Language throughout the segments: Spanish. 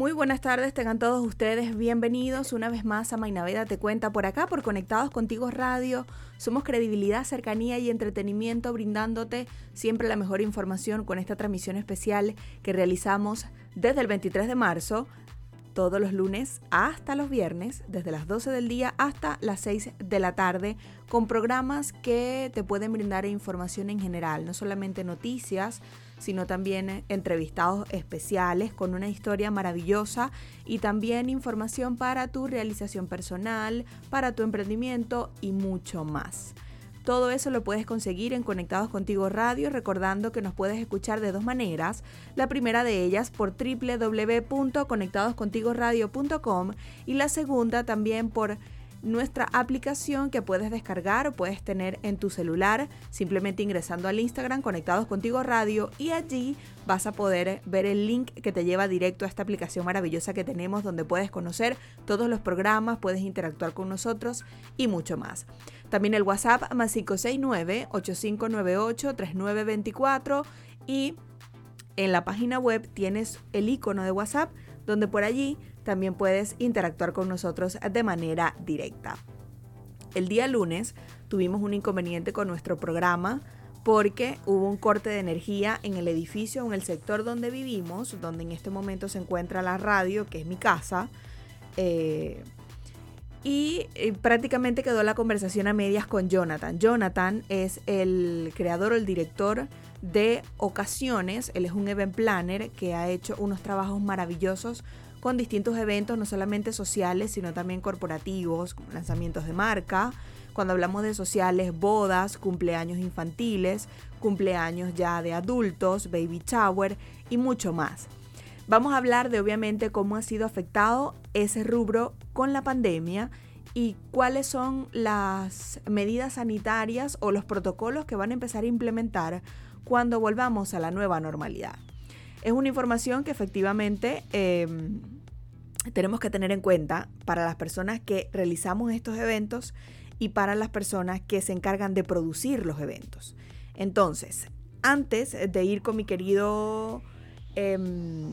Muy buenas tardes, tengan todos ustedes bienvenidos una vez más a Mainaveda Te Cuenta por acá, por Conectados Contigo Radio. Somos credibilidad, cercanía y entretenimiento brindándote siempre la mejor información con esta transmisión especial que realizamos desde el 23 de marzo todos los lunes hasta los viernes, desde las 12 del día hasta las 6 de la tarde, con programas que te pueden brindar información en general, no solamente noticias, sino también entrevistados especiales con una historia maravillosa y también información para tu realización personal, para tu emprendimiento y mucho más. Todo eso lo puedes conseguir en Conectados Contigo Radio, recordando que nos puedes escuchar de dos maneras. La primera de ellas por www.conectadoscontigoradio.com y la segunda también por nuestra aplicación que puedes descargar o puedes tener en tu celular simplemente ingresando al Instagram Conectados Contigo Radio y allí vas a poder ver el link que te lleva directo a esta aplicación maravillosa que tenemos donde puedes conocer todos los programas, puedes interactuar con nosotros y mucho más. También el WhatsApp más 569-8598-3924 y en la página web tienes el icono de WhatsApp donde por allí también puedes interactuar con nosotros de manera directa. El día lunes tuvimos un inconveniente con nuestro programa porque hubo un corte de energía en el edificio, en el sector donde vivimos, donde en este momento se encuentra la radio, que es mi casa. Eh, y eh, prácticamente quedó la conversación a medias con Jonathan. Jonathan es el creador o el director de Ocasiones. Él es un event planner que ha hecho unos trabajos maravillosos con distintos eventos, no solamente sociales, sino también corporativos, lanzamientos de marca. Cuando hablamos de sociales, bodas, cumpleaños infantiles, cumpleaños ya de adultos, baby shower y mucho más. Vamos a hablar de obviamente cómo ha sido afectado ese rubro con la pandemia y cuáles son las medidas sanitarias o los protocolos que van a empezar a implementar cuando volvamos a la nueva normalidad. Es una información que efectivamente em, tenemos que tener en cuenta para las personas que realizamos estos eventos y para las personas que se encargan de producir los eventos. Entonces, antes de ir con mi querido, em,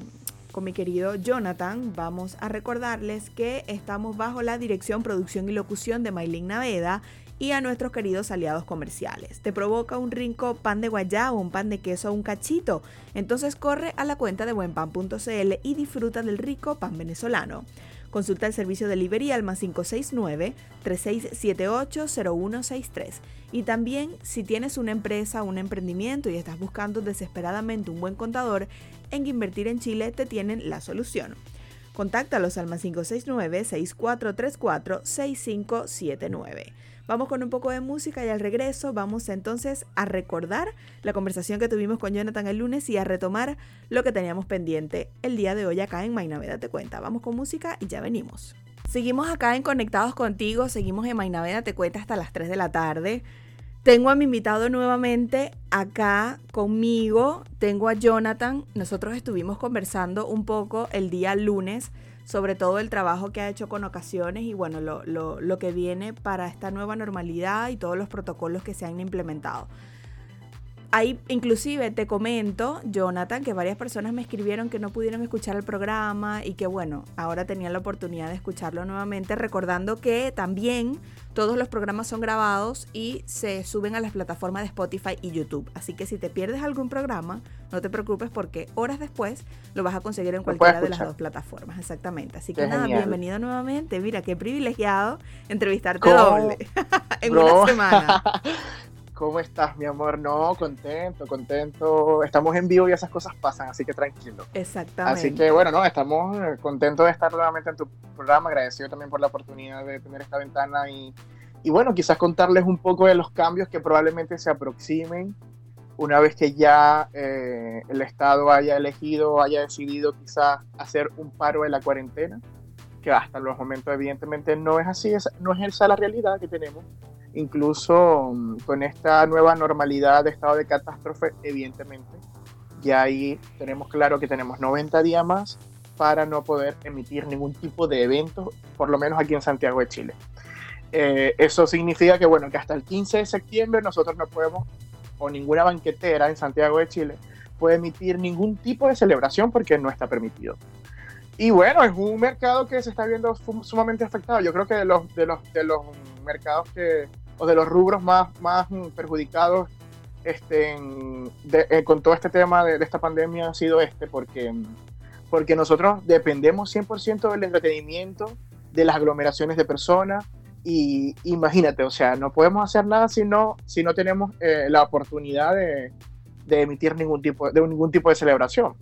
con mi querido Jonathan, vamos a recordarles que estamos bajo la dirección, producción y locución de Maylin Naveda y a nuestros queridos aliados comerciales. ¿Te provoca un rico pan de guayabo, un pan de queso o un cachito? Entonces corre a la cuenta de buenpan.cl y disfruta del rico pan venezolano. Consulta el servicio de delivery al más 569-3678-0163. Y también si tienes una empresa, un emprendimiento y estás buscando desesperadamente un buen contador, en Invertir en Chile te tienen la solución. Contáctalos al más 569-6434-6579. Vamos con un poco de música y al regreso vamos entonces a recordar la conversación que tuvimos con Jonathan el lunes y a retomar lo que teníamos pendiente el día de hoy acá en Mainaveda Te Cuenta. Vamos con música y ya venimos. Seguimos acá en Conectados contigo, seguimos en Mainaveda Te Cuenta hasta las 3 de la tarde. Tengo a mi invitado nuevamente acá conmigo, tengo a Jonathan. Nosotros estuvimos conversando un poco el día lunes sobre todo el trabajo que ha hecho con ocasiones y bueno, lo, lo, lo que viene para esta nueva normalidad y todos los protocolos que se han implementado. Ahí inclusive te comento, Jonathan, que varias personas me escribieron que no pudieron escuchar el programa y que bueno, ahora tenían la oportunidad de escucharlo nuevamente, recordando que también todos los programas son grabados y se suben a las plataformas de Spotify y YouTube. Así que si te pierdes algún programa, no te preocupes porque horas después lo vas a conseguir en cualquiera de las dos plataformas. Exactamente. Así que nada, bienvenido nuevamente. Mira, qué privilegiado entrevistarte doble en una semana. ¿Cómo estás, mi amor? No, contento, contento. Estamos en vivo y esas cosas pasan, así que tranquilo. Exactamente. Así que bueno, no, estamos eh, contentos de estar nuevamente en tu programa, agradecido también por la oportunidad de tener esta ventana y, y bueno, quizás contarles un poco de los cambios que probablemente se aproximen una vez que ya eh, el Estado haya elegido, haya decidido quizás hacer un paro de la cuarentena, que hasta los momentos evidentemente no es así, no es esa la realidad que tenemos incluso mm, con esta nueva normalidad de estado de catástrofe, evidentemente, ya ahí tenemos claro que tenemos 90 días más para no poder emitir ningún tipo de evento, por lo menos aquí en Santiago de Chile. Eh, eso significa que, bueno, que hasta el 15 de septiembre nosotros no podemos, o ninguna banquetera en Santiago de Chile, puede emitir ningún tipo de celebración porque no está permitido. Y bueno, es un mercado que se está viendo sumamente afectado. Yo creo que de los, de los, de los mercados que, o de los rubros más, más perjudicados este, eh, con todo este tema de, esta pandemia ha sido este, porque, porque nosotros dependemos 100% del entretenimiento, de las aglomeraciones de personas, y imagínate, o sea, no podemos hacer nada si no, si no tenemos eh, la oportunidad de, de, emitir ningún tipo de ningún tipo de celebración.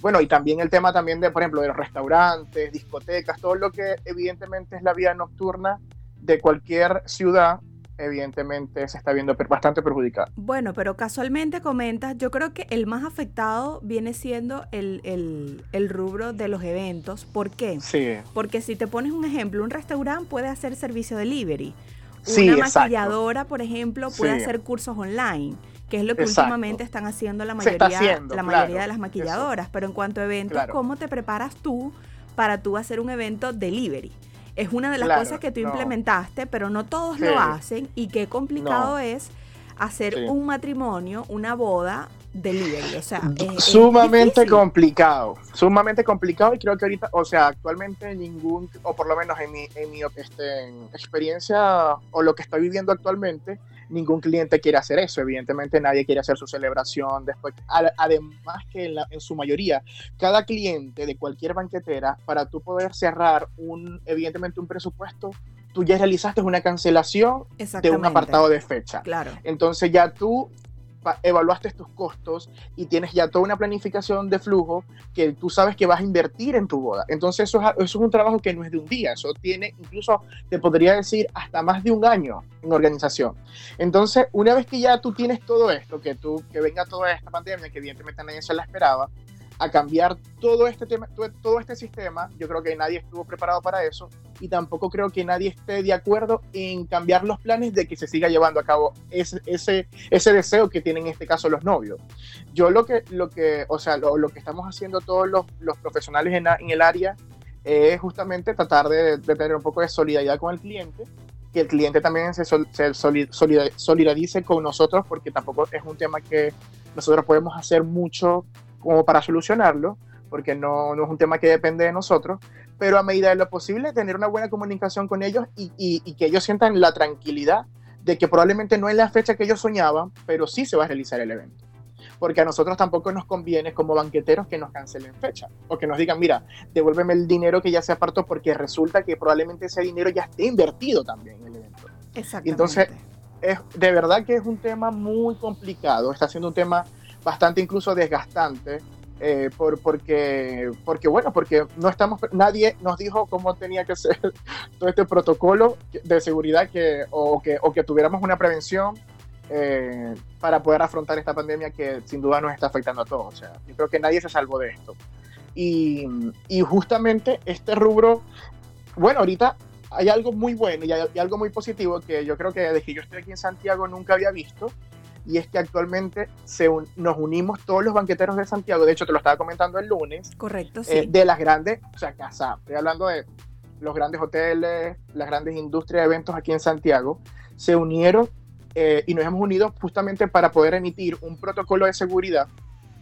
Bueno, y también el tema también de, por ejemplo, de los restaurantes, discotecas, todo lo que evidentemente es la vida nocturna de cualquier ciudad evidentemente se está viendo bastante perjudicada. Bueno, pero casualmente comentas, yo creo que el más afectado viene siendo el, rubro de los eventos. ¿Por qué? Sí. Porque si te pones un ejemplo, un restaurante puede hacer servicio delivery. Una maquilladora, por ejemplo, puede hacer cursos online que es lo que últimamente están haciendo la mayoría, la mayoría de las maquilladoras. Pero en cuanto a eventos, ¿cómo te preparas tú para tú hacer un evento delivery? Es una de las cosas que tú implementaste, pero no todos lo hacen y qué complicado es hacer un matrimonio, una boda delivery, o sea, sumamente complicado, sumamente complicado y creo que ahorita, o sea, actualmente ningún, o por lo menos en mi, en mi este, experiencia o lo que estoy viviendo actualmente, ningún cliente quiere hacer eso. Evidentemente nadie quiere hacer su celebración después. Además que en, su mayoría, cada cliente de cualquier banquetera, para tú poder cerrar un, evidentemente un presupuesto, tú ya realizaste una cancelación de un apartado de fecha. Claro. Entonces ya tú evaluaste tus costos y tienes ya toda una planificación de flujo que tú sabes que vas a invertir en tu boda. Entonces eso es, un trabajo que no es de un día, eso tiene incluso, te podría decir, hasta más de un año en organización. Entonces, una vez que ya tú tienes todo esto, que, tú, que venga toda esta pandemia, que evidentemente nadie se la esperaba, a cambiar todo este tema, todo este sistema. Yo creo que nadie estuvo preparado para eso y tampoco creo que nadie esté de acuerdo en cambiar los planes de que se siga llevando a cabo ese, ese, ese deseo que tienen en este caso los novios. Yo lo que, lo que, o sea, lo, lo que estamos haciendo todos los, los profesionales en, en, el área es justamente tratar de, de, tener un poco de solidaridad con el cliente que el cliente también se, se solidarice con nosotros porque tampoco es un tema que nosotros podemos hacer mucho como para solucionarlo, porque no, no, es un tema que depende de nosotros, pero a medida de lo posible tener una buena comunicación con ellos y, y, que ellos sientan la tranquilidad de que probablemente no es la fecha que ellos soñaban, pero sí se va a realizar el evento. Porque a nosotros tampoco nos conviene como banqueteros que nos cancelen fecha o que nos digan, mira, devuélveme el dinero que ya se apartó porque resulta que probablemente ese dinero ya esté invertido también en el evento. Exactamente. Entonces, es, de verdad que es un tema muy complicado, está siendo un tema bastante incluso desgastante, eh, por, porque, porque, bueno, porque no estamos, nadie nos dijo cómo tenía que ser todo este protocolo de seguridad que, o, que, o que tuviéramos una prevención eh, para poder afrontar esta pandemia que sin duda nos está afectando a todos. O sea, yo creo que nadie se salvó de esto. Y, y justamente este rubro, bueno, ahorita hay algo muy bueno y hay, algo muy positivo que yo creo que desde que yo estoy aquí en Santiago nunca había visto, y es que actualmente se nos unimos todos los banqueteros de Santiago, de hecho te lo estaba comentando el lunes. Correcto, eh, sí. de las grandes, o sea, casa, estoy hablando de los grandes hoteles, las grandes industrias de eventos aquí en Santiago, se unieron eh, y nos hemos unido justamente para poder emitir un protocolo de seguridad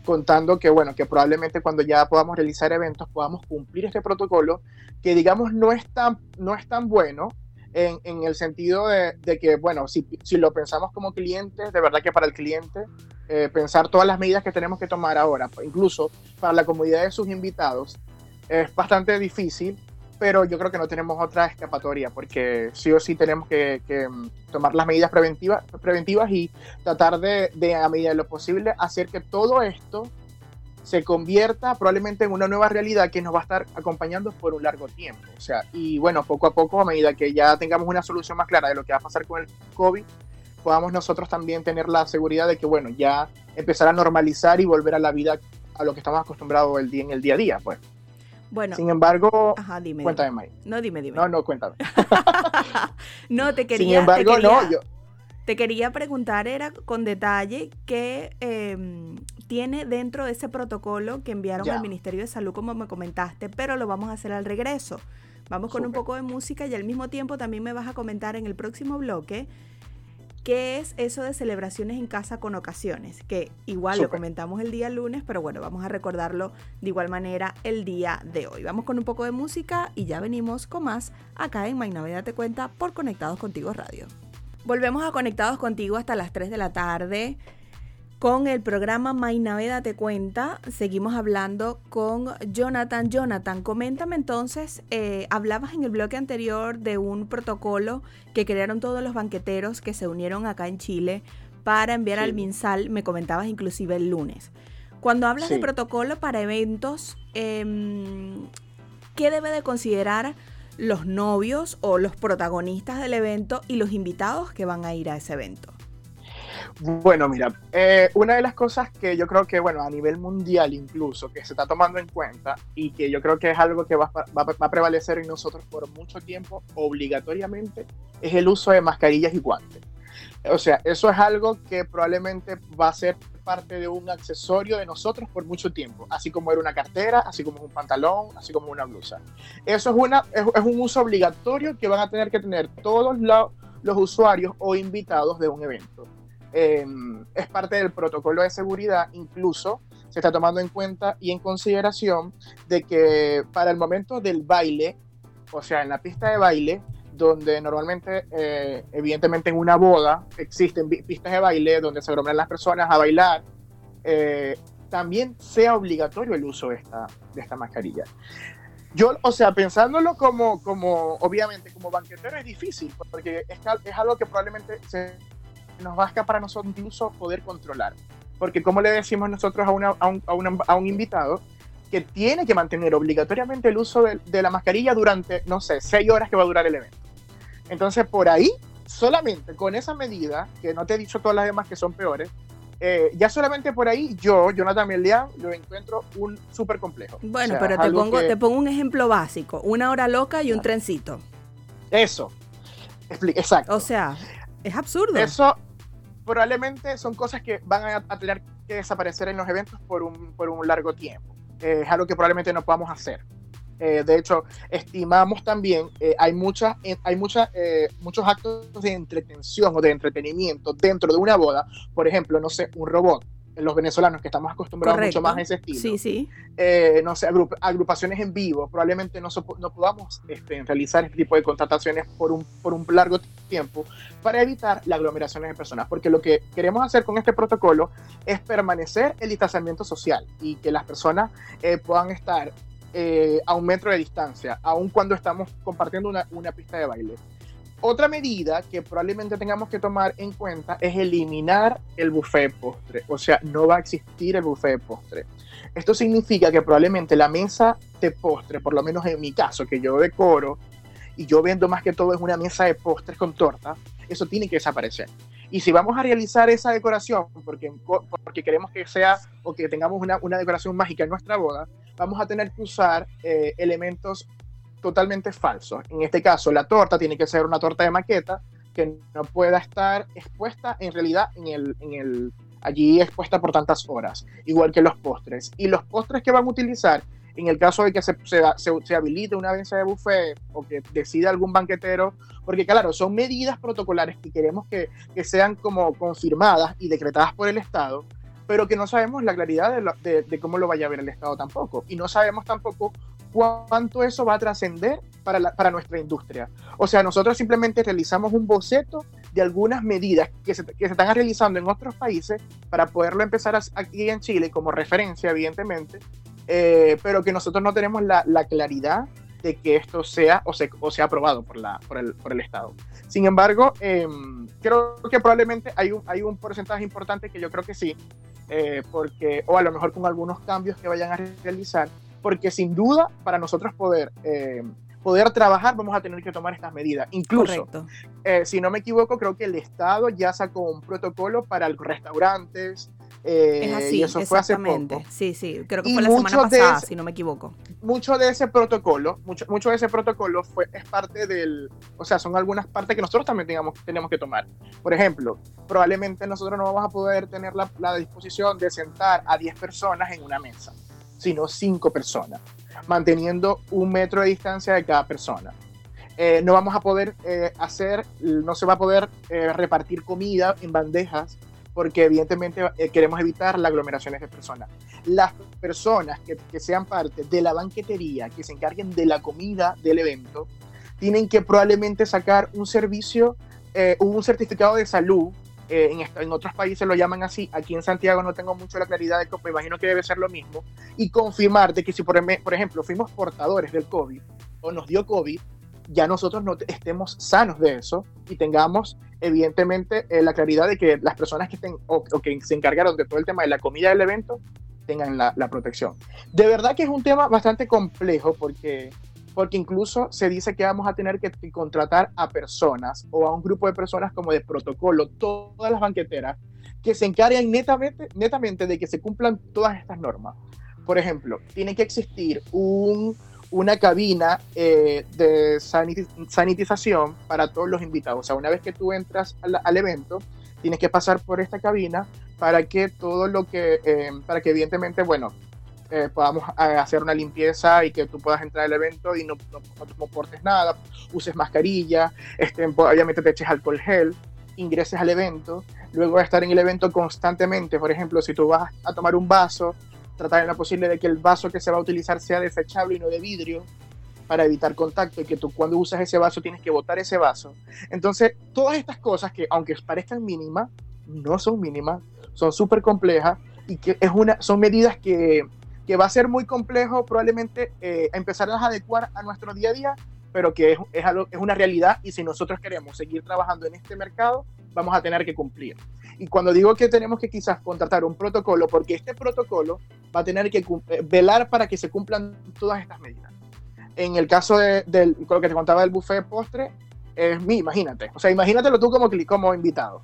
contando que, bueno, que probablemente cuando ya podamos realizar eventos podamos cumplir este protocolo que digamos no es tan, no es tan bueno, en, el sentido de, que, bueno, si, si, lo pensamos como clientes, de verdad que para el cliente, eh, pensar todas las medidas que tenemos que tomar ahora, incluso para la comodidad de sus invitados, es bastante difícil, pero yo creo que no tenemos otra escapatoria, porque sí o sí tenemos que, que mm, tomar las medidas preventivas, preventivas y tratar de, de, a medida de lo posible, hacer que todo esto se convierta probablemente en una nueva realidad que nos va a estar acompañando por un largo tiempo. O sea, y bueno, poco a poco, a medida que ya tengamos una solución más clara de lo que va a pasar con el COVID, podamos nosotros también tener la seguridad de que, bueno, ya empezar a normalizar y volver a la vida a lo que estamos acostumbrados el día, en el día a día, pues. Bueno. Sin embargo, ajá, dime, cuéntame, May. No, dime, dime. No, no, cuéntame. no, te quería. Sin embargo, no, yo. Te quería preguntar, era con detalle, qué em, tiene dentro de ese protocolo que enviaron al Ministerio de Salud, como me comentaste, pero lo vamos a hacer al regreso. Vamos con un poco de música y al mismo tiempo también me vas a comentar en el próximo bloque qué es eso de celebraciones en casa con ocasiones, que igual lo comentamos el día lunes, pero bueno, vamos a recordarlo de igual manera el día de hoy. Vamos con un poco de música y ya venimos con más acá en Navidad Te Cuenta por Conectados Contigo Radio. Volvemos a Conectados Contigo hasta las 3 de la tarde con el programa Naveda Te Cuenta. Seguimos hablando con Jonathan. Jonathan, coméntame entonces, eh, hablabas en el bloque anterior de un protocolo que crearon todos los banqueteros que se unieron acá en Chile para enviar al MinSal, me comentabas inclusive el lunes. Cuando hablas de protocolo para eventos, em, ¿qué debe de considerar los novios o los protagonistas del evento y los invitados que van a ir a ese evento? Bueno, mira, eh, una de las cosas que yo creo que, bueno, a nivel mundial incluso, que se está tomando en cuenta y que yo creo que es algo que va, a prevalecer en nosotros por mucho tiempo, obligatoriamente, es el uso de mascarillas y guantes. O sea, eso es algo que probablemente va a ser parte de un accesorio de nosotros por mucho tiempo, así como era una cartera, así como un pantalón, así como una blusa. Eso es, una, es, un uso obligatorio que van a tener que tener todos los usuarios o invitados de un evento. Em, es parte del protocolo de seguridad, incluso se está tomando en cuenta y en consideración de que para el momento del baile, o sea, en la pista de baile, donde normalmente, eh, evidentemente en una boda, existen pistas de baile donde se aglomeran las personas a bailar, eh, también sea obligatorio el uso de esta, de esta mascarilla. Yo, o sea, pensándolo como, como, obviamente, como banquetero es difícil, porque es, es algo que probablemente se nos va a para nosotros incluso poder controlar. Porque como le decimos nosotros a, una, a, un, a, un, invitado, que tiene que mantener obligatoriamente el uso de, la mascarilla durante, no sé, seis horas que va a durar el evento. Entonces, por ahí, solamente con esa medida, que no te he dicho todas las demás que son peores, eh, ya solamente por ahí yo, Jonathan Melian, lo encuentro un súper complejo. Bueno, pero te pongo, te pongo un ejemplo básico, una hora loca y un trencito. Eso, exacto. O sea, es absurdo. Eso, probablemente son cosas que van a, tener que desaparecer en los eventos por un, por un largo tiempo. Eh, es algo que probablemente no podamos hacer. Eh, de hecho, estimamos también, eh, hay, muchas, hay muchas, muchos actos de entretención o de entretenimiento dentro de una boda. Por ejemplo, no sé, un robot los venezolanos que estamos acostumbrados mucho más a ese estilo. Sí, sí. Eh, no sé, agrupaciones en vivo, probablemente no, no podamos este, realizar este tipo de contrataciones por un, por un largo tiempo para evitar la aglomeraciones de personas, porque lo que queremos hacer con este protocolo es permanecer el distanciamiento social y que las personas eh, puedan estar eh, a un metro de distancia, aun cuando estamos compartiendo una, una pista de baile. Otra medida que probablemente tengamos que tomar en cuenta es eliminar el buffet postre. O sea, no va a existir el buffet postre. Esto significa que probablemente la mesa de postre, por lo menos en mi caso, que yo decoro y yo vendo más que todo es una mesa de postres con torta, eso tiene que desaparecer. Y si vamos a realizar esa decoración, porque, porque queremos que sea o que tengamos una, una decoración mágica en nuestra boda, vamos a tener que usar eh, elementos totalmente falso. En este caso, la torta tiene que ser una torta de maqueta que no pueda estar expuesta en realidad en el, en el, allí expuesta por tantas horas, igual que los postres. Y los postres que van a utilizar, en el caso de que se, se, se, habilite una mesa de buffet o que decida algún banquetero, porque claro, son medidas protocolares que queremos que, que sean como confirmadas y decretadas por el Estado, pero que no sabemos la claridad de, de, cómo lo vaya a ver el Estado tampoco. Y no sabemos tampoco cuánto eso va a trascender para, para nuestra industria. O sea, nosotros simplemente realizamos un boceto de algunas medidas que se, que se están realizando en otros países para poderlo empezar aquí en Chile como referencia, evidentemente, eh, pero que nosotros no tenemos la, la claridad de que esto sea o, se, o sea aprobado por, la, por, el, por el Estado. Sin embargo, em, creo que probablemente hay un, hay un porcentaje importante que yo creo que sí, eh, porque, o a lo mejor con algunos cambios que vayan a realizar, porque sin duda para nosotros poder, eh, poder trabajar vamos a tener que tomar estas medidas. Incluso, eh, si no me equivoco, creo que el Estado ya sacó un protocolo para los restaurantes, Eh, es así, y eso fue hace poco. Sí, sí, creo que fue la semana pasada, si no me equivoco. Mucho de ese protocolo, mucho, mucho de ese protocolo fue, es parte del, o sea, son algunas partes que nosotros también tengamos, tenemos que tomar. Por ejemplo, probablemente nosotros no vamos a poder tener la, la disposición de sentar a 10 personas en una mesa, sino 5 personas, manteniendo un metro de distancia de cada persona. Eh, no vamos a poder eh, hacer, no se va a poder eh, repartir comida en bandejas porque evidentemente queremos evitar las aglomeraciones de personas. Las personas que, que, sean parte de la banquetería, que se encarguen de la comida del evento, tienen que probablemente sacar un servicio, un certificado de salud. En, en, otros países lo llaman así, aquí en Santiago no tengo mucho la claridad de que me imagino que debe ser lo mismo, y confirmar de que si por, por ejemplo fuimos portadores del COVID o nos dio COVID, ya nosotros no estemos sanos de eso y tengamos evidentemente eh, la claridad de que las personas que estén o, que se encargaron de todo el tema de la comida del evento tengan la, protección. De verdad que es un tema bastante complejo porque, porque incluso se dice que vamos a tener que, contratar a personas o a un grupo de personas como de protocolo, todas las banqueteras, que se encarguen netamente, netamente de que se cumplan todas estas normas. Por ejemplo, tiene que existir un, una cabina eh, de sanitización para todos los invitados. O sea, una vez que tú entras al, evento, tienes que pasar por esta cabina para que todo lo que, eh, para que evidentemente, bueno, eh, podamos hacer una limpieza y que tú puedas entrar al evento y no, no, portes nada, uses mascarilla, este, obviamente te eches alcohol gel, ingreses al evento, luego estar en el evento constantemente, por ejemplo, si tú vas a tomar un vaso, tratar en lo posible de que el vaso que se va a utilizar sea desechable y no de vidrio para evitar contacto y que tú cuando usas ese vaso tienes que botar ese vaso. Entonces, todas estas cosas que aunque parezcan mínimas, no son mínimas, son súper complejas y que es una, son medidas que, que va a ser muy complejo probablemente eh, empezarlas a adecuar a nuestro día a día, pero que es, es, algo, es una realidad y si nosotros queremos seguir trabajando en este mercado, vamos a tener que cumplir. Y cuando digo que tenemos que quizás contratar un protocolo, porque este protocolo va a tener que eh, velar para que se cumplan todas estas medidas. En el caso de, del, lo que te contaba del buffet postre, es mi, imagínate. O sea, imagínatelo tú como, como invitado.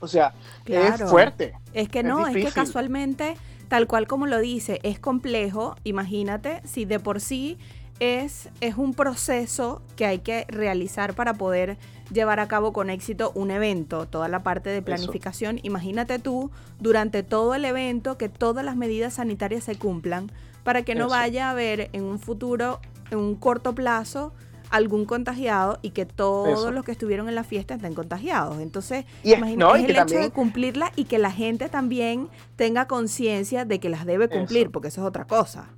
O sea, es fuerte. Es que no, es, que casualmente, tal cual como lo dice, es complejo. Imagínate si de por sí es, es un proceso que hay que realizar para poder llevar a cabo con éxito un evento, toda la parte de planificación. Imagínate tú durante todo el evento que todas las medidas sanitarias se cumplan para que no vaya a haber en un futuro, en un corto plazo, algún contagiado y que todos los que estuvieron en la fiesta estén contagiados. Entonces, imagínate el hecho de cumplirla y que la gente también tenga conciencia de que las debe cumplir, porque eso es otra cosa.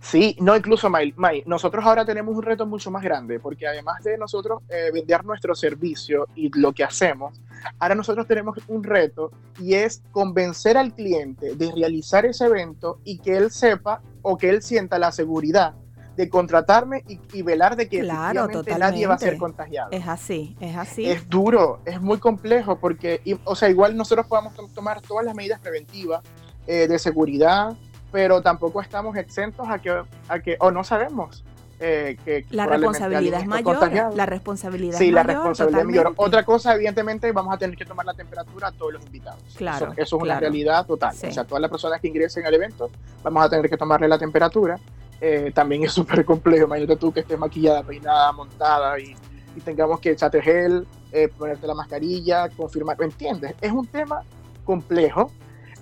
Sí, no, incluso May, nosotros ahora tenemos un reto mucho más grande, porque además de nosotros eh, vender nuestro servicio y lo que hacemos, ahora nosotros tenemos un reto y es convencer al cliente de realizar ese evento y que él sepa o que él sienta la seguridad de contratarme y, velar de que claro, nadie va a ser contagiado. Es así, es así. Es duro, es muy complejo porque, o sea, igual nosotros podemos tomar todas las medidas preventivas eh, de seguridad, pero tampoco estamos exentos a que, a que o no sabemos eh, que la responsabilidad es mayor. La responsabilidad sí, la responsabilidad es mayor. Otra cosa, evidentemente, vamos a tener que tomar la temperatura a todos los invitados. Claro. Eso, es una realidad total. O sea, todas las personas que ingresen al evento, vamos a tener que tomarle la temperatura. Eh, también es súper complejo. Imagínate tú que estés maquillada, peinada, montada y, tengamos que echarte gel, eh, ponerte la mascarilla, confirmar. ¿Me entiendes? Es un tema complejo.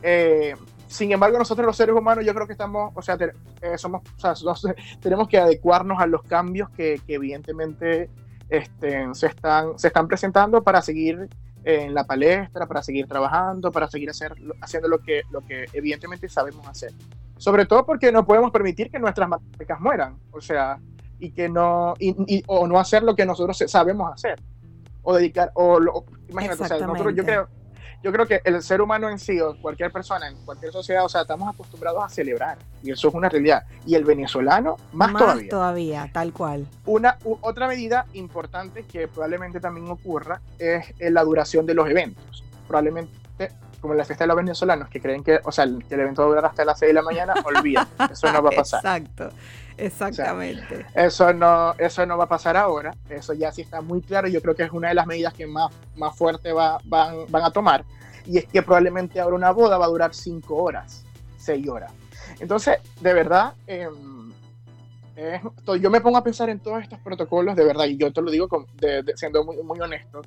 Eh, sin embargo, nosotros los seres humanos yo creo que estamos, o sea, eh, somos, tenemos que adecuarnos a los cambios que, evidentemente este, se, están, se están presentando para seguir en la palestra, para seguir trabajando, para seguir hacer, haciendo lo que, lo que evidentemente sabemos hacer. Sobre todo porque no podemos permitir que nuestras marcas mueran, o sea, y que no, y, o no hacer lo que nosotros sabemos hacer, o dedicar, o, imagínate, o sea, nosotros yo creo yo creo que el ser humano en sí, o cualquier persona, en cualquier sociedad, o sea, estamos acostumbrados a celebrar, y eso es una realidad. Y el venezolano, más, más todavía. todavía, tal cual. Una, otra medida importante que probablemente también ocurra es eh, la duración de los eventos. Probablemente, como la fiesta de los venezolanos, que creen que, o sea, que el evento va a durar hasta las 6 de la mañana, olvida, eso no va a pasar. Exacto. Exactamente. eso, no, eso no va a pasar ahora, eso ya sí está muy claro, yo creo que es una de las medidas que más, más fuerte va, van, van a tomar. y es que probablemente ahora una boda va a durar cinco horas, seis horas. Entonces, de verdad, em, yo me pongo a pensar en todos estos protocolos, de verdad, y yo te lo digo siendo muy, muy honesto,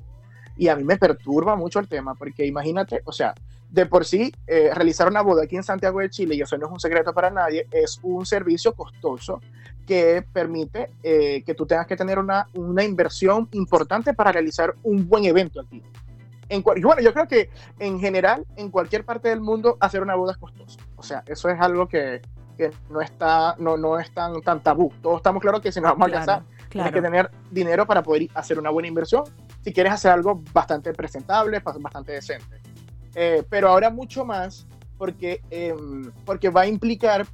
y a mí me perturba mucho el tema, porque imagínate, o sea, de por sí, eh, realizar una boda aquí en Santiago de Chile, y eso no es un secreto para nadie, es un servicio costoso que permite eh, que tú tengas que tener una, una inversión importante para realizar un buen evento aquí. En, bueno, yo creo que en general, en cualquier parte del mundo, hacer una boda es costoso. O sea, eso es algo que, que no, está, no, no es tan, tan tabú. Todos estamos claros que si nos vamos a casar, tienes que tener dinero para poder hacer una buena inversión si quieres hacer algo bastante presentable, bastante decente. Eh, pero ahora mucho más porque, em, porque va a implicar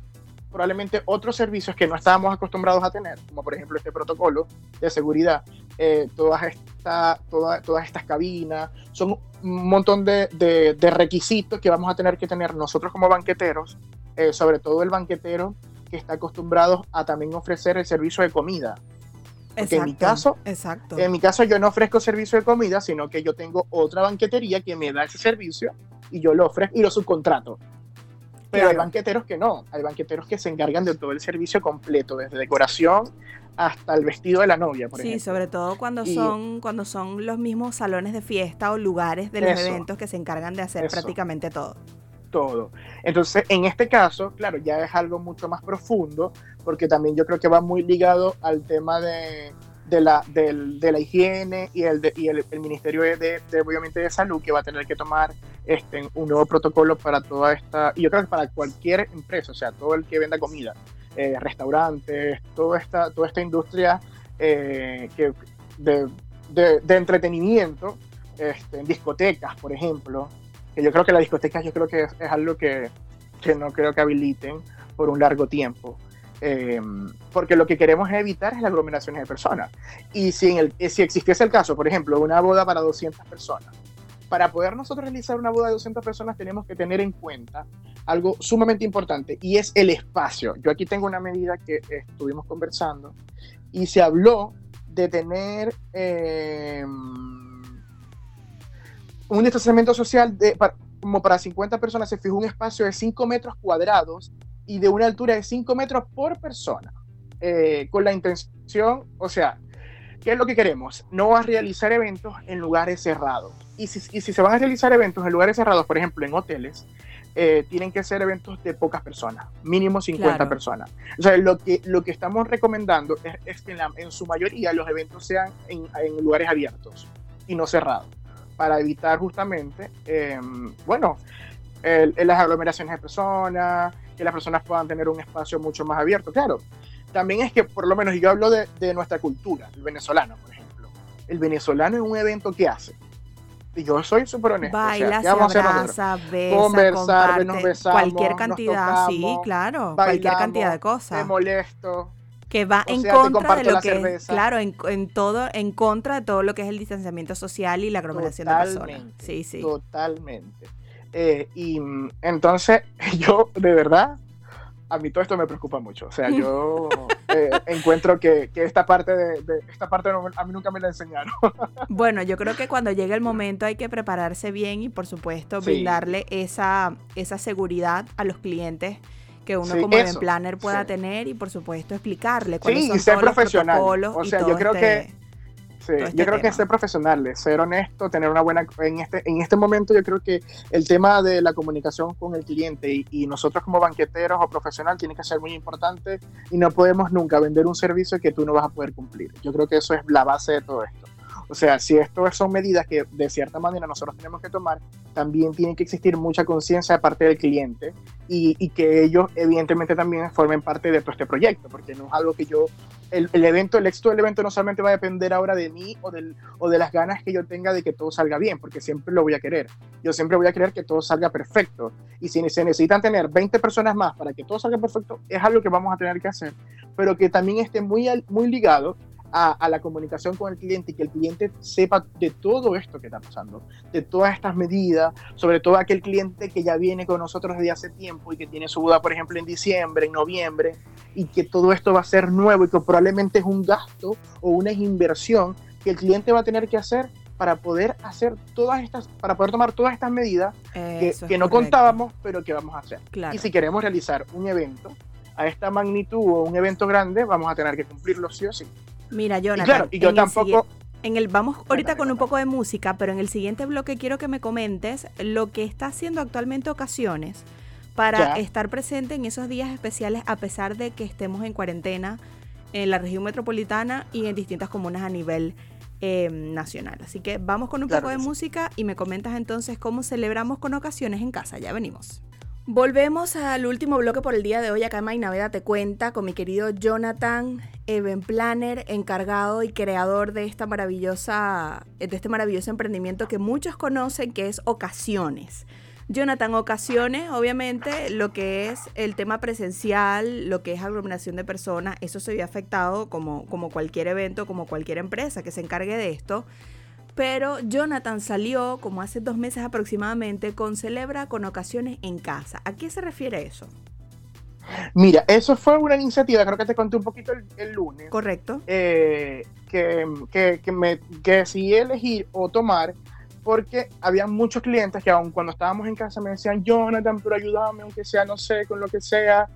probablemente otros servicios que no estábamos acostumbrados a tener, como por ejemplo este protocolo de seguridad, eh, todas, esta, todas estas cabinas, son un montón de, de, requisitos que vamos a tener que tener nosotros como banqueteros, eh, sobre todo el banquetero que está acostumbrado a también ofrecer el servicio de comida. Porque en mi caso, exacto. en mi caso yo no ofrezco servicio de comida, sino que yo tengo otra banquetería que me da ese servicio y yo lo ofrezco y lo subcontrato. Pero hay banqueteros que no, hay banqueteros que se encargan de todo el servicio completo, desde decoración hasta el vestido de la novia, por sí, sobre todo cuando son cuando son los mismos salones de fiesta o lugares de los eventos que se encargan de hacer prácticamente todo. Todo. Entonces, en este caso, claro, ya es algo mucho más profundo, porque también yo creo que va muy ligado al tema de, de la, de la higiene y el, y el, Ministerio de, de, obviamente de Salud que va a tener que tomar este, un nuevo protocolo para toda esta, y yo creo que para cualquier empresa, o sea, todo el que venda comida, eh, restaurantes, toda esta, toda esta industria eh, de, de, entretenimiento, este, discotecas, por ejemplo, que yo creo que las discotecas yo creo que es, algo que, que no creo que habiliten por un largo tiempo. Em, porque lo que queremos evitar es la aglomeraciones de personas. Y si, en el, si existiese el caso, por ejemplo, una boda para 200 personas, para poder nosotros realizar una boda de 200 personas tenemos que tener en cuenta algo sumamente importante y es el espacio. Yo aquí tengo una medida que estuvimos conversando y se habló de tener em, un distanciamiento social de, como para 50 personas, se fijó un espacio de 5 metros cuadrados y de una altura de 5 metros por persona, eh, con la intención, o sea, ¿qué es lo que queremos? No a realizar eventos en lugares cerrados. Y si, y si, se van a realizar eventos en lugares cerrados, por ejemplo, en hoteles, eh, tienen que ser eventos de pocas personas, mínimo 50 personas. O sea, lo que, lo que estamos recomendando es, que en, su mayoría los eventos sean en, en lugares abiertos y no cerrados, para evitar justamente, em, bueno, las aglomeraciones de personas, que las personas puedan tener un espacio mucho más abierto. Claro, también es que, por lo menos, yo hablo de, de nuestra cultura, el venezolano, por ejemplo. El venezolano en un evento que hace. Y yo soy súper honesto. Baila, se abraza, besa, conversar, nos besamos, cualquier cantidad, sí, claro, cualquier cantidad de cosas. Te molesto. Que va en contra de lo que es, claro, en, en, todo, en contra de todo lo que es el distanciamiento social y la aglomeración de personas. Sí, sí. Totalmente. Eh, y mm, entonces yo, de verdad, a mí todo esto me preocupa mucho. O sea, yo eh, encuentro que, que, esta parte de, esta parte a mí nunca me la enseñaron. bueno, yo creo que cuando llegue el momento hay que prepararse bien y por supuesto brindarle esa, esa seguridad a los clientes que uno como event planner pueda tener y por supuesto explicarle cuáles son y ser todos profesional. o sea, yo creo que este Sí, este yo creo que ser profesional, ser honesto, tener una buena... En este, en este momento yo creo que el tema de la comunicación con el cliente y, y nosotros como banqueteros o profesional tiene que ser muy importante y no podemos nunca vender un servicio que tú no vas a poder cumplir. Yo creo que eso es la base de todo esto. O sea, si esto son medidas que de cierta manera nosotros tenemos que tomar, también tiene que existir mucha conciencia de parte del cliente y, que ellos evidentemente también formen parte de todo este proyecto, porque no es algo que yo, el, el, evento, el éxito del evento no solamente va a depender ahora de mí o, del, o de las ganas que yo tenga de que todo salga bien, porque siempre lo voy a querer. Yo siempre voy a querer que todo salga perfecto. Y si se necesitan tener 20 personas más para que todo salga perfecto, es algo que vamos a tener que hacer, pero que también esté muy, muy ligado a, la comunicación con el cliente y que el cliente sepa de todo esto que está pasando, de todas estas medidas, sobre todo aquel cliente que ya viene con nosotros desde hace tiempo y que tiene su boda, por ejemplo, en diciembre, en noviembre, y que todo esto va a ser nuevo y que probablemente es un gasto o una inversión que el cliente va a tener que hacer para poder hacer todas estas, para poder tomar todas estas medidas que, no contábamos, pero que vamos a hacer. Y si queremos realizar un evento a esta magnitud o un evento grande, vamos a tener que cumplirlo sí o sí. Mira, Jonathan. Y claro, y yo tampoco. En el, vamos ahorita con un poco de música, pero en el siguiente bloque quiero que me comentes lo que está haciendo actualmente Ocasiones para estar presente en esos días especiales a pesar de que estemos en cuarentena en la región metropolitana y en distintas comunas a nivel eh, nacional. Así que vamos con un poco de música y me comentas entonces cómo celebramos con ocasiones en casa. Ya venimos. Volvemos al último bloque por el día de hoy. Acá en Naveda te cuenta con mi querido Jonathan, event planner, encargado y creador de esta maravillosa, de este maravilloso emprendimiento que muchos conocen, que es Ocasiones. Jonathan, ocasiones, obviamente, lo que es el tema presencial, lo que es aglomeración de personas, eso se vio afectado como, como cualquier evento, como cualquier empresa que se encargue de esto. Pero Jonathan salió, como hace dos meses aproximadamente, con Celebra con ocasiones en casa. ¿A qué se refiere eso? Mira, eso fue una iniciativa, creo que te conté un poquito el, lunes. Correcto. Eh, que, que, que, me, que decidí elegir o tomar porque había muchos clientes que aun cuando estábamos en casa me decían, Jonathan, pero ayúdame, aunque sea, no sé, con lo que sea,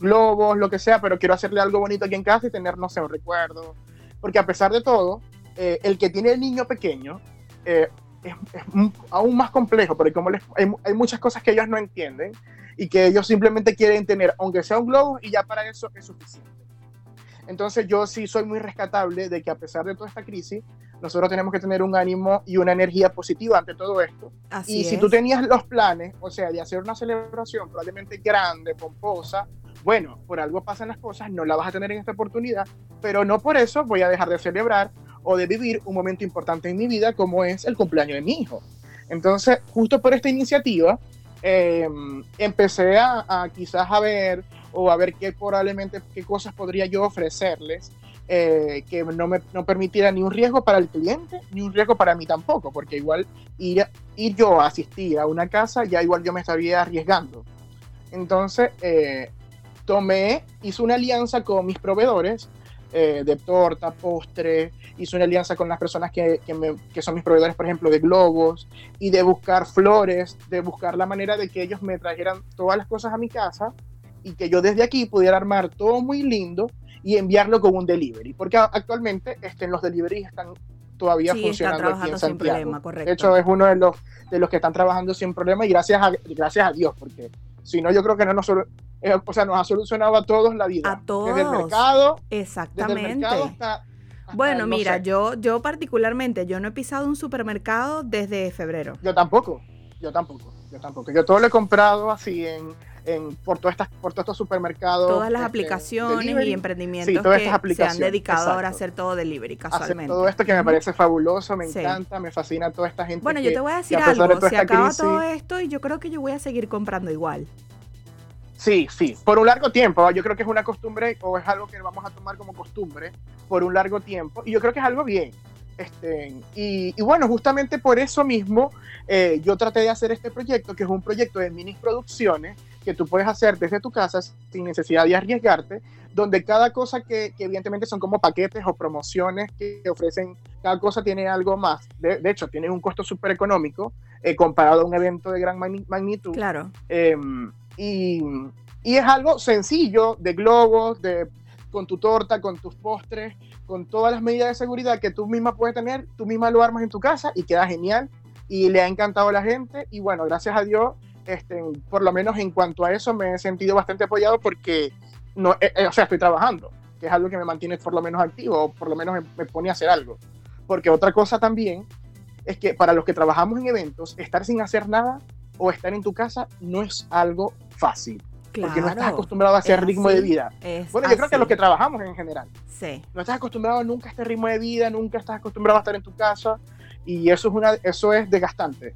globos, lo que sea, pero quiero hacerle algo bonito aquí en casa y tener, no sé, un recuerdo. Porque a pesar de todo, eh, el que tiene el niño pequeño eh, es, aún más complejo, porque como les, hay, hay, muchas cosas que ellos no entienden y que ellos simplemente quieren tener, aunque sea un globo, y ya para eso es suficiente. Entonces yo sí soy muy rescatable de que a pesar de toda esta crisis, nosotros tenemos que tener un ánimo y una energía positiva ante todo esto. y si tú tenías los planes, o sea, de hacer una celebración probablemente grande, pomposa, bueno, por algo pasan las cosas, no la vas a tener en esta oportunidad, pero no por eso voy a dejar de celebrar o de vivir un momento importante en mi vida como es el cumpleaños de mi hijo. Entonces, justo por esta iniciativa, em, empecé a, quizás a ver o a ver qué probablemente qué cosas podría yo ofrecerles eh, que no me no permitiera ni un riesgo para el cliente ni un riesgo para mí tampoco, porque igual ir, ir yo a asistir a una casa ya igual yo me estaría arriesgando. Entonces eh, tomé, hice una alianza con mis proveedores eh, de torta, postre, hice una alianza con las personas que, que, me, que, son mis proveedores, por ejemplo, de globos, y de buscar flores, de buscar la manera de que ellos me trajeran todas las cosas a mi casa y que yo desde aquí pudiera armar todo muy lindo y enviarlo con un delivery, porque actualmente este, los deliveries están todavía funcionando aquí en Santiago. de hecho, es uno de los, de los que están trabajando sin problema y gracias a, gracias a Dios, porque si no, yo creo que no nos, eh, o sea, nos ha solucionado a todos la vida. A todos. Desde el mercado. Exactamente. bueno, mira, yo, yo particularmente, yo no he pisado un supermercado desde febrero. Yo tampoco, yo tampoco, yo tampoco. Yo todo lo he comprado así en por, todas estas, por todos estos supermercados. Todas las este, aplicaciones y emprendimientos que se han dedicado ahora a hacer todo delivery casualmente. todo esto que me parece fabuloso, me encanta, me fascina toda esta gente. Bueno, yo te voy a decir algo, se acaba todo esto y yo creo que yo voy a seguir comprando igual. Sí, sí, por un largo tiempo. Yo creo que es una costumbre o es algo que vamos a tomar como costumbre por un largo tiempo. Y yo creo que es algo bien. Este, y, bueno, justamente por eso mismo eh, yo traté de hacer este proyecto, que es un proyecto de mini producciones que tú puedes hacer desde tu casa sin necesidad de arriesgarte, donde cada cosa que, evidentemente son como paquetes o promociones que ofrecen, cada cosa tiene algo más. De, hecho, tiene un costo súper económico eh, comparado a un evento de gran magnitud. Claro. Em, y, y, es algo sencillo, de globos, de, con tu torta, con tus postres, con todas las medidas de seguridad que tú misma puedes tener, tú misma lo armas en tu casa y queda genial. Y le ha encantado a la gente. Y bueno, gracias a Dios, este, por lo menos en cuanto a eso me he sentido bastante apoyado porque, no, eh, eh, o sea, estoy trabajando, que es algo que me mantiene por lo menos activo o por lo menos me, pone a hacer algo. Porque otra cosa también es que para los que trabajamos en eventos, estar sin hacer nada o estar en tu casa no es algo fácil. porque no estás acostumbrado a ese ritmo de vida. Bueno, yo creo que los que trabajamos en general. Sí. No estás acostumbrado nunca a este ritmo de vida, nunca estás acostumbrado a estar en tu casa y eso es, una, eso es desgastante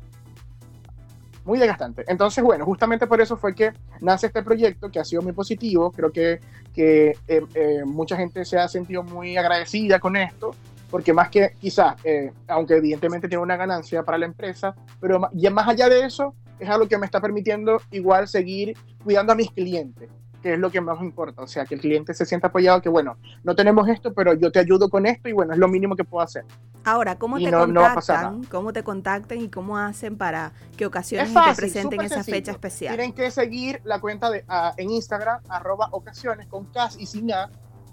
muy desgastante. Entonces, bueno, justamente por eso fue que nace este proyecto que ha sido muy positivo. Creo que, que eh, eh, mucha gente se ha sentido muy agradecida con esto, porque más que quizás, eh, aunque evidentemente tiene una ganancia para la empresa, pero ya más allá de eso, es algo que me está permitiendo igual seguir cuidando a mis clientes. que es lo que más importa. O sea, que el cliente se sienta apoyado, que bueno, no tenemos esto, pero yo te ayudo con esto y bueno, es lo mínimo que puedo hacer. Ahora, ¿cómo te contactan? ¿Cómo te contactan y cómo hacen para que ocasiones te presenten esa fecha especial? Tienen que seguir la cuenta de, uh, en Instagram, arroba ocasiones con K y sin A.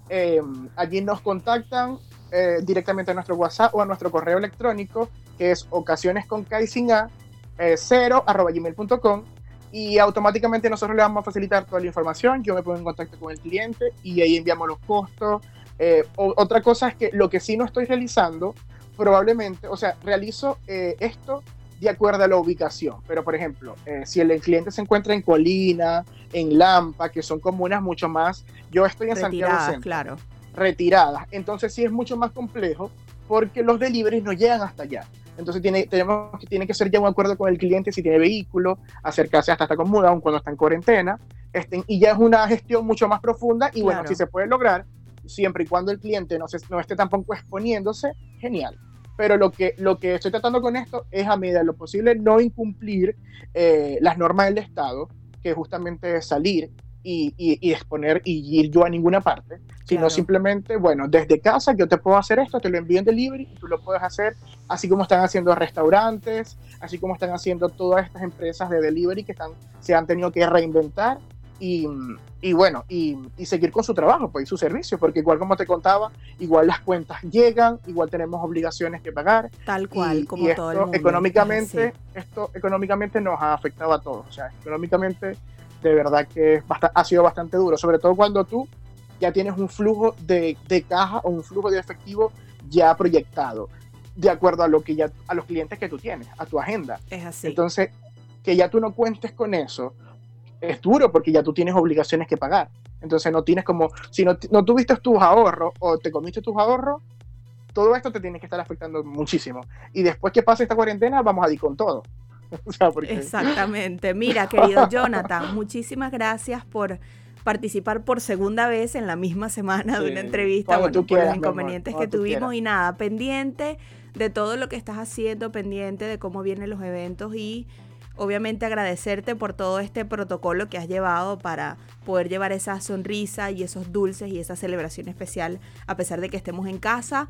Eh, allí nos contactan eh, directamente a nuestro WhatsApp o a nuestro correo electrónico, que es ocasiones con K y sin A, eh, 0 arroba gmail.com y automáticamente nosotros le vamos a facilitar toda la información, yo me pongo en contacto con el cliente y ahí enviamos los costos. Eh, otra cosa es que lo que sí no estoy realizando, probablemente, o sea, realizo eh, esto de acuerdo a la ubicación, pero por ejemplo, eh, si el, cliente se encuentra en Colina, en Lampa, que son comunas mucho más, yo estoy en Santiago Centro, claro. retiradas, entonces sí es mucho más complejo porque los deliveries no llegan hasta allá. Entonces tiene, tenemos, tiene que ser ya un acuerdo con el cliente si tiene vehículo, acercarse hasta esta comuna, aun cuando está en cuarentena. Este, y ya es una gestión mucho más profunda y bueno, si se puede lograr, siempre y cuando el cliente no, se, no esté tampoco exponiéndose, genial. Pero lo que, lo que estoy tratando con esto es a medida de lo posible no incumplir eh, las normas del Estado, que justamente salir y, exponer y ir yo a ninguna parte, sino simplemente, bueno, desde casa yo te puedo hacer esto, te lo envío en delivery y tú lo puedes hacer, así como están haciendo restaurantes, así como están haciendo todas estas empresas de delivery que están, se han tenido que reinventar y, y bueno, y, y, seguir con su trabajo, pues, y su servicio, porque igual como te contaba, igual las cuentas llegan, igual tenemos obligaciones que pagar. Tal cual, como todo el mundo. Económicamente, esto económicamente nos ha afectado a todos, o sea, económicamente de verdad que ha sido bastante duro, sobre todo cuando tú ya tienes un flujo de, de, caja o un flujo de efectivo ya proyectado, de acuerdo a lo que ya a los clientes que tú tienes, a tu agenda. Es así. Entonces, que ya tú no cuentes con eso es duro porque ya tú tienes obligaciones que pagar. Entonces no tienes como, si no, no tuviste tus ahorros o te comiste tus ahorros, todo esto te tiene que estar afectando muchísimo. Y después que pase esta cuarentena, vamos a ir con todo. Exactamente. Mira, querido Jonathan, muchísimas gracias por participar por segunda vez en la misma semana de una entrevista, bueno, por los inconvenientes que tuvimos y nada, pendiente de todo lo que estás haciendo, pendiente de cómo vienen los eventos y obviamente agradecerte por todo este protocolo que has llevado para poder llevar esa sonrisa y esos dulces y esa celebración especial a pesar de que estemos en casa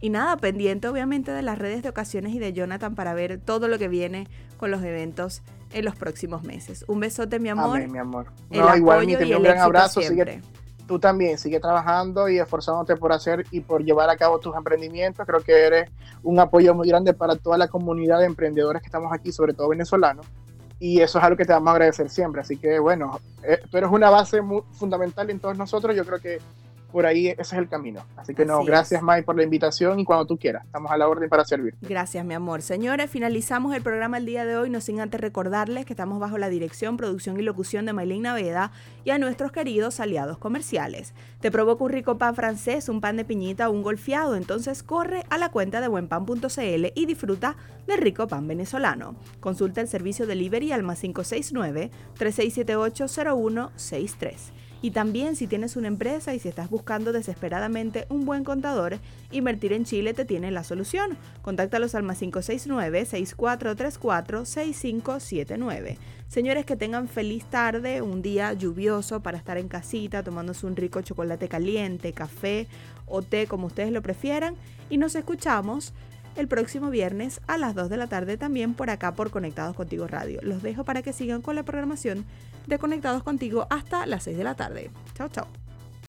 y nada, pendiente obviamente de las redes de ocasiones y de Jonathan para ver todo lo que viene con los eventos en los próximos meses. Un besote, mi amor. Amén, mi amor. No, igual, mi, un gran abrazo. Sigue, tú también, sigue trabajando y esforzándote por hacer y por llevar a cabo tus emprendimientos. Creo que eres un apoyo muy grande para toda la comunidad de emprendedores que estamos aquí, sobre todo venezolanos. Y eso es algo que te vamos a agradecer siempre. Así que, bueno, eh, tú eres una base muy fundamental en todos nosotros. Yo creo que por ahí ese es el camino. Así que no, gracias May por la invitación y cuando tú quieras, estamos a la orden para servir. Gracias mi amor. Señores, finalizamos el programa el día de hoy, no sin antes recordarles que estamos bajo la dirección, producción y locución de Maylin Naveda y a nuestros queridos aliados comerciales. ¿Te provoca un rico pan francés, un pan de piñita o un golfeado? Entonces corre a la cuenta de buenpan.cl y disfruta del rico pan venezolano. Consulta el servicio delivery al más 569 3678 0163. Y también si tienes una empresa y si estás buscando desesperadamente un buen contador, Invertir en Chile te tiene la solución. Contáctalos al más 569-6434-6579. Señores, que tengan feliz tarde, un día lluvioso para estar en casita, tomándose un rico chocolate caliente, café o té, como ustedes lo prefieran. Y nos escuchamos el próximo viernes a las 2 de la tarde también por acá por Conectados Contigo Radio. Los dejo para que sigan con la programación de Conectados Contigo hasta las 6 de la tarde. Chao, chao.